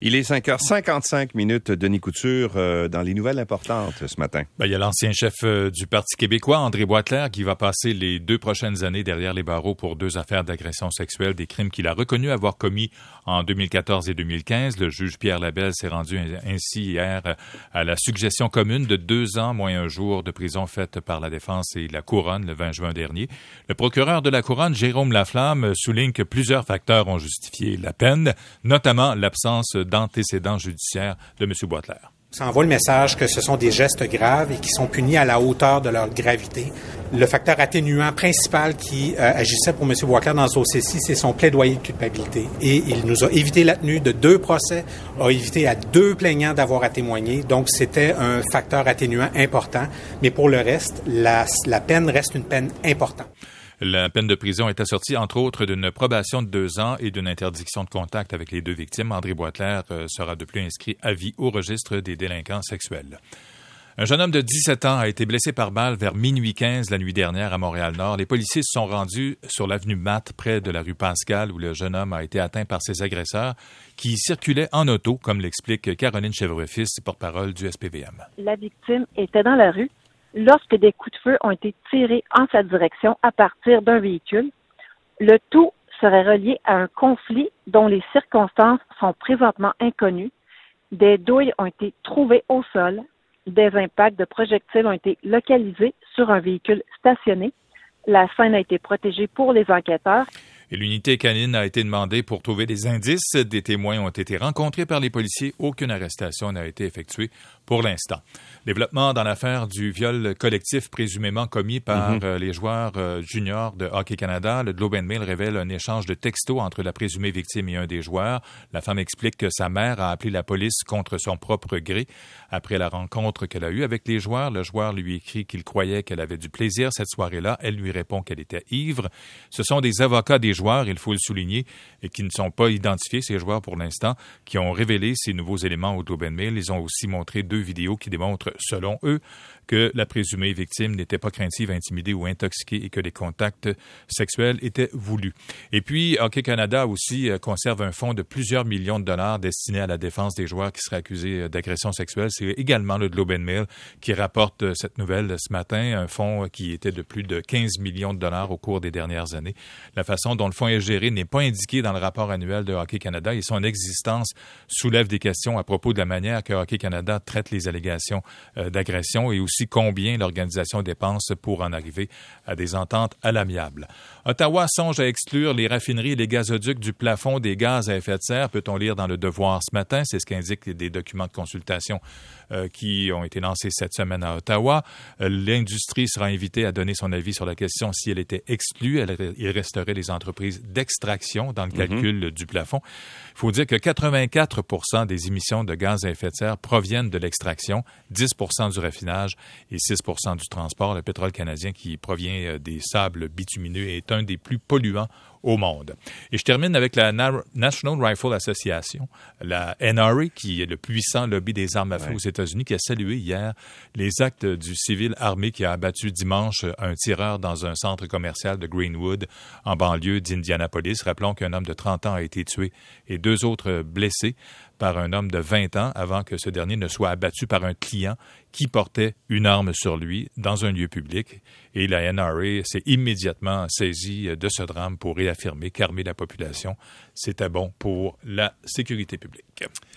Il est 5h55 minutes, Denis Couture, euh, dans les nouvelles importantes ce matin. Ben, il y a l'ancien chef euh, du Parti québécois, André Boisclair, qui va passer les deux prochaines années derrière les barreaux pour deux affaires d'agression sexuelle, des crimes qu'il a reconnus avoir commis en 2014 et 2015. Le juge Pierre Labelle s'est rendu ainsi hier à la suggestion commune de deux ans moins un jour de prison faite par la défense et la couronne le 20 juin dernier. Le procureur de la couronne, Jérôme Laflamme, souligne que plusieurs facteurs ont justifié la peine, notamment l'absence d'antécédents judiciaires de M. Boitler. Ça envoie le message que ce sont des gestes graves et qui sont punis à la hauteur de leur gravité. Le facteur atténuant principal qui euh, agissait pour M. Boisclair dans ce dossier-ci, c'est son plaidoyer de culpabilité. Et il nous a évité la tenue de deux procès, a évité à deux plaignants d'avoir à témoigner. Donc, c'était un facteur atténuant important. Mais pour le reste, la, la peine reste une peine importante. La peine de prison est assortie, entre autres, d'une probation de deux ans et d'une interdiction de contact avec les deux victimes. André Boitler euh, sera de plus inscrit à vie au registre des délinquants sexuels. Un jeune homme de 17 ans a été blessé par balle vers minuit 15 la nuit dernière à Montréal-Nord. Les policiers se sont rendus sur l'avenue Matt, près de la rue Pascal, où le jeune homme a été atteint par ses agresseurs qui circulaient en auto, comme l'explique Caroline Chèvre-Fils, porte-parole du SPVM. La victime était dans la rue lorsque des coups de feu ont été tirés en sa direction à partir d'un véhicule. Le tout serait relié à un conflit dont les circonstances sont présentement inconnues. Des douilles ont été trouvées au sol. Des impacts de projectiles ont été localisés sur un véhicule stationné. La scène a été protégée pour les enquêteurs et l'unité canine a été demandée pour trouver des indices. Des témoins ont été rencontrés par les policiers. Aucune arrestation n'a été effectuée pour l'instant. Développement dans l'affaire du viol collectif présumément commis par mhm. euh, les joueurs euh, juniors de Hockey Canada. Le Globe and Mail révèle un échange de textos entre la présumée victime et un des joueurs. La femme explique que sa mère a appelé la police contre son propre gré après la rencontre qu'elle a eue avec les joueurs. Le joueur lui écrit qu'il croyait qu'elle avait du plaisir cette soirée-là. Elle lui répond qu'elle était ivre. Ce sont des avocats des joueurs, il faut le souligner, et qui ne sont pas identifiés, ces joueurs pour l'instant, qui ont révélé ces nouveaux éléments au Globe and Mail. Ils ont aussi montré deux vidéos qui démontrent, selon eux, que la présumée victime n'était pas craintive, intimidée ou intoxiquée et que les contacts sexuels étaient voulus. Et puis, Hockey Canada aussi euh, conserve un fonds de plusieurs millions de dollars destiné à la défense des joueurs qui seraient accusés euh, d'agression sexuelle. C'est également le Globe and Mail qui rapporte euh, cette nouvelle ce matin, un fonds qui était de plus de 15 millions de dollars au cours des dernières années. La façon dont le fonds est géré n'est pas indiquée dans le rapport annuel de Hockey Canada et son existence soulève des questions à propos de la manière que Hockey Canada traite les allégations d'agression et aussi combien l'organisation dépense pour en arriver à des ententes à l'amiable. Ottawa songe à exclure les raffineries et les gazoducs du plafond des gaz à effet de serre, peut-on lire dans le Devoir ce matin? C'est ce qu'indiquent des documents de consultation euh, qui ont été lancés cette semaine à Ottawa. Euh, l'industrie sera invitée à donner son avis sur la question si elle était exclue. il resterait les entreprises d'extraction dans le mhm. calcul du plafond. Il faut dire que 84% des émissions de gaz à effet de serre proviennent de l'extraction, 10% du raffinage et 6% du transport. Le pétrole canadien qui provient euh, des sables bitumineux est un des plus polluants au monde. Et je termine avec la National Rifle Association, la NRA, qui est le puissant lobby des armes à feu aux États-Unis, qui a salué hier les actes du civil armé qui a abattu dimanche un tireur dans un centre commercial de Greenwood, en banlieue d'Indianapolis. Rappelons qu'un homme de 30 ans a été tué et deux autres blessés par un homme de 20 ans avant que ce dernier ne soit abattu par un client qui portait une arme sur lui dans un lieu public. Et la NRA s'est immédiatement saisie de ce drame pour réaffirmer qu'armer la population, c'était bon pour la sécurité publique.